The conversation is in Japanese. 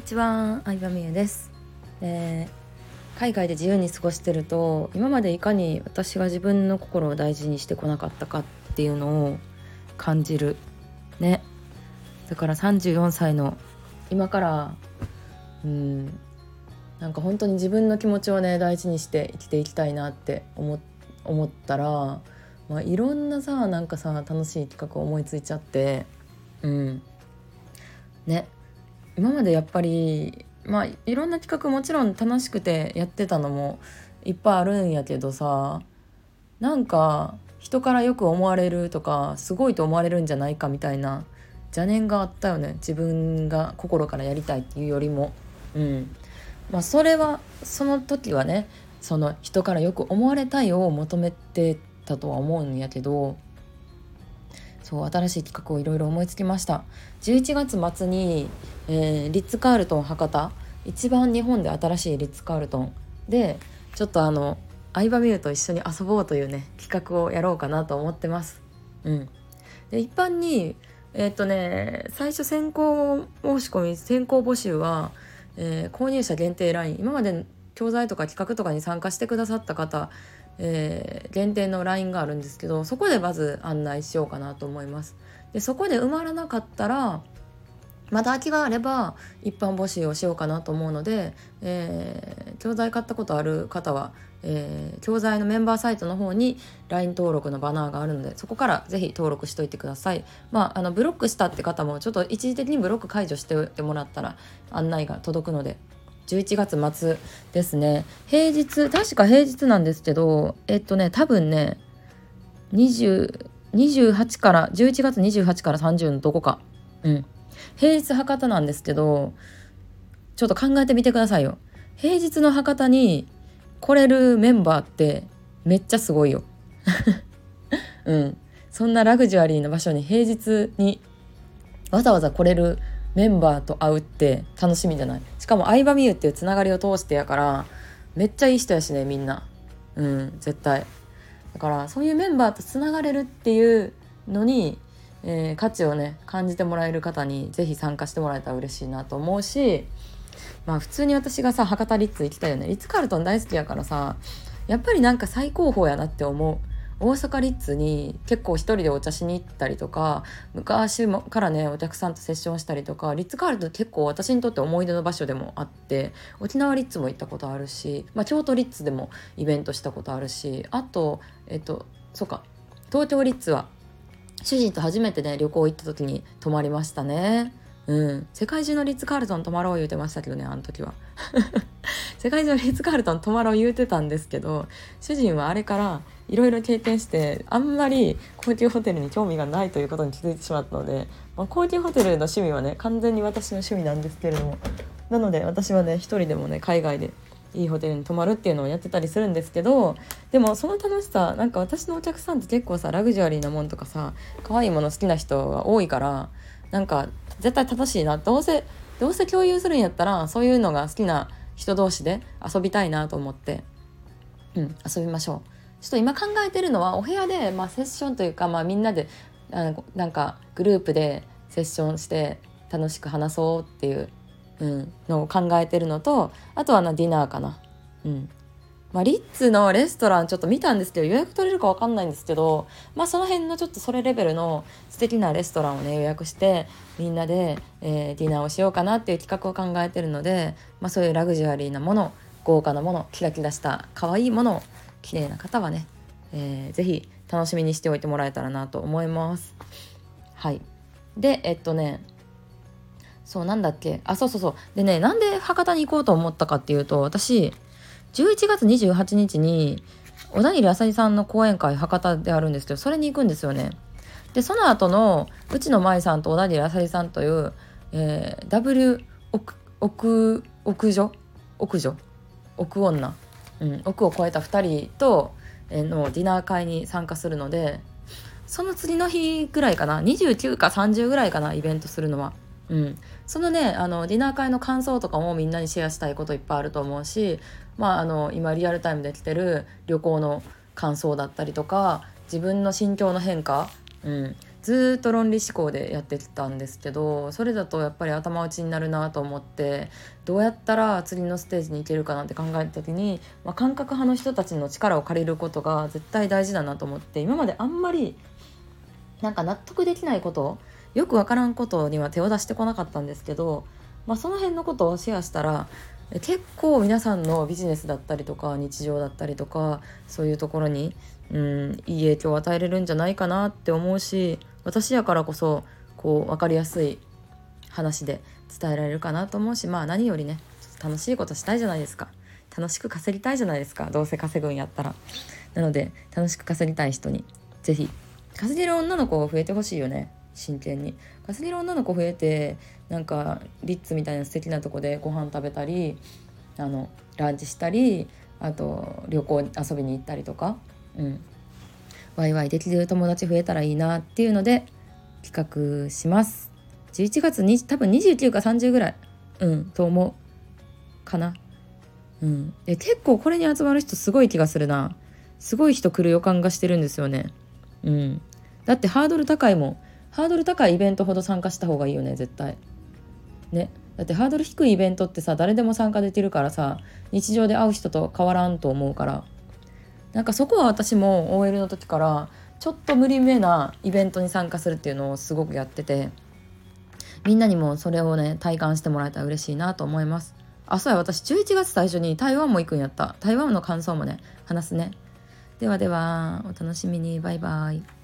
にちは、相葉美優です、えー、海外で自由に過ごしてると今までいかに私が自分の心を大事にしてこなかったかっていうのを感じるね。だから34歳の今からうんなんか本当に自分の気持ちをね大事にして生きていきたいなって思思ったら、まあ、いろんなさなんかさ楽しい企画を思いついちゃってうん。ね。今までやっぱりまあいろんな企画もちろん楽しくてやってたのもいっぱいあるんやけどさなんか人からよく思われるとかすごいと思われるんじゃないかみたいな邪念があったよね。自分が心からやりたいっていうよりも。うん。まあ、それはその時はねその人からよく思われたいを求めてたとは思うんやけどそう新しい企画をいろいろ思いつきました。11月末に、えー、リッツ・カールトン博多。一番日本で新しいリッツ・カールトン。でちょっとあの相葉美優と一緒に遊ぼうというね企画をやろうかなと思ってます。うん。で一般にえー、っとね最初先行申し込み先行募集は、えー、購入者限定 LINE 今まで教材とか企画とかに参加してくださった方えー、限定の LINE があるんですけどそこでまず案内しようかなと思います。でそこで埋まらなかったらまた空きがあれば一般募集をしようかなと思うので、えー、教材買ったことある方は、えー、教材のメンバーサイトの方に LINE 登録のバナーがあるのでそこからぜひ登録しといてください。まあ、あのブロックしたって方もちょっと一時的にブロック解除しておいてもらったら案内が届くので11月末ですね。平日確か平日なんですけどえっとね多分ね2028から11月28から30のどこか。うん。平日博多なんですけどちょっと考えてみてくださいよ。平日の博多に来れるメンバーってめっちゃすごいよ。うん。そんなラグジュアリーな場所に平日にわざわざ来れるメンバーと会うって楽しみじゃない。しかも相葉美優っていうつながりを通してやからめっちゃいい人やしねみんな。うん絶対。だからそういうメンバーとつながれるっていうのに、えー、価値をね感じてもらえる方に是非参加してもらえたら嬉しいなと思うしまあ普通に私がさ博多リッツ行きたいよね。リッツカールトン大好きやからさやっぱりなんか最高峰やなって思う。大阪リッツに結構一人でお茶しに行ったりとか昔からねお客さんとセッションしたりとかリッツカールトン結構私にとって思い出の場所でもあって沖縄リッツも行ったことあるし、まあ、京都リッツでもイベントしたことあるしあとえっとそうか東京リッツは主人と初めてね旅行行った時に泊まりましたね。うん、世界中のリッツ・カールトン泊まろう言うてましたけどねあの時は。世界中のリッツ・カールトン泊まろう言うてたんですけど主人はあれからいろいろ経験してあんまり高級ホテルに興味がないということに気づいてしまったので、まあ、高級ホテルの趣味はね完全に私の趣味なんですけれども。なので私はね一人でもね海外でいいホテルに泊まるっていうのをやってたりするんですけどでもその楽しさなんか私のお客さんって結構さラグジュアリーなもんとかさ可愛いもの好きな人が多いからなんか絶対楽しいなどうせどうせ共有するんやったらそういうのが好きな人同士で遊びたいなと思ってうん遊びましょう。ちょっと今考えてるのはお部屋で、まあ、セッションというか、まあ、みんなであのなんかグループでセッションして楽しく話そうっていう、うん、のを考えてるのとあとはなディナーかな。うんまあ、リッツのレストランちょっと見たんですけど予約取れるか分かんないんですけど、まあ、その辺のちょっとそれレベルの素敵なレストランをね予約してみんなで、えー、ディナーをしようかなっていう企画を考えてるので、まあ、そういうラグジュアリーなもの豪華なものキラキラした可愛いものを綺麗な方はね、えー、ぜひ楽しみにしておいてもらえたらなと思います。はいでえっとねそうなんだっけ？あそうそうそう。でねなんで博多に行こうと思ったかっていうと私11月28日に小田切あさりさんの講演会博多であるんですけどそれに行くんですよね。でその後のうちの舞さんと小田切あさりさんという、えー、W 奥奥奥女？奥女？奥女？うん、奥を超えた2人とのディナー会に参加するのでその次の日ぐらいかな？29か30ぐらいかなイベントするのは。うん、そのねあのディナー会の感想とかもみんなにシェアしたいこといっぱいあると思うし、まあ、あの今リアルタイムで来てる旅行の感想だったりとか自分の心境の変化、うん、ずっと論理思考でやってきたんですけどそれだとやっぱり頭打ちになるなと思ってどうやったら次のステージに行けるかなって考えた時に、まあ、感覚派の人たちの力を借りることが絶対大事だなと思って今まであんまりなんか納得できないことよく分からんことには手を出してこなかったんですけど、まあ、その辺のことをシェアしたら結構皆さんのビジネスだったりとか日常だったりとかそういうところに、うん、いい影響を与えれるんじゃないかなって思うし私やからこそこう分かりやすい話で伝えられるかなと思うしまあ何よりね楽しいことしたいじゃないですか。楽しく稼ぎたいじゃないですか。どうせ稼ぐんやったら。なので楽しく稼ぎたい人に是非稼げる女の子が増えてほしいよね。真剣に。稼げる女の子増えてなんかリッツみたいな素敵なとこでご飯食べたりあのランチしたりあと旅行遊びに行ったりとか。うん。ワイワイできる友達増えたらいいなっていうので企画します。11月に多分29か30ぐらい。うんと思うかな。うん。で結構これに集まる人すごい気がするな。すごい人来る予感がしてるんですよね。うん。だってハードル高いもん。ハードル高いイベントほど参加した方がいいよね絶対。ね。だってハードル低いイベントってさ誰でも参加できるからさ日常で会う人と変わらんと思うから。なんかそこは私も OL の時からちょっと無理めなイベントに参加するっていうのをすごくやっててみんなにもそれをね体感してもらえたら嬉しいなと思います。あそうや私11月最初に台湾も行くんやった。台湾の感想もね話すね。ではではお楽しみに。バイバイ。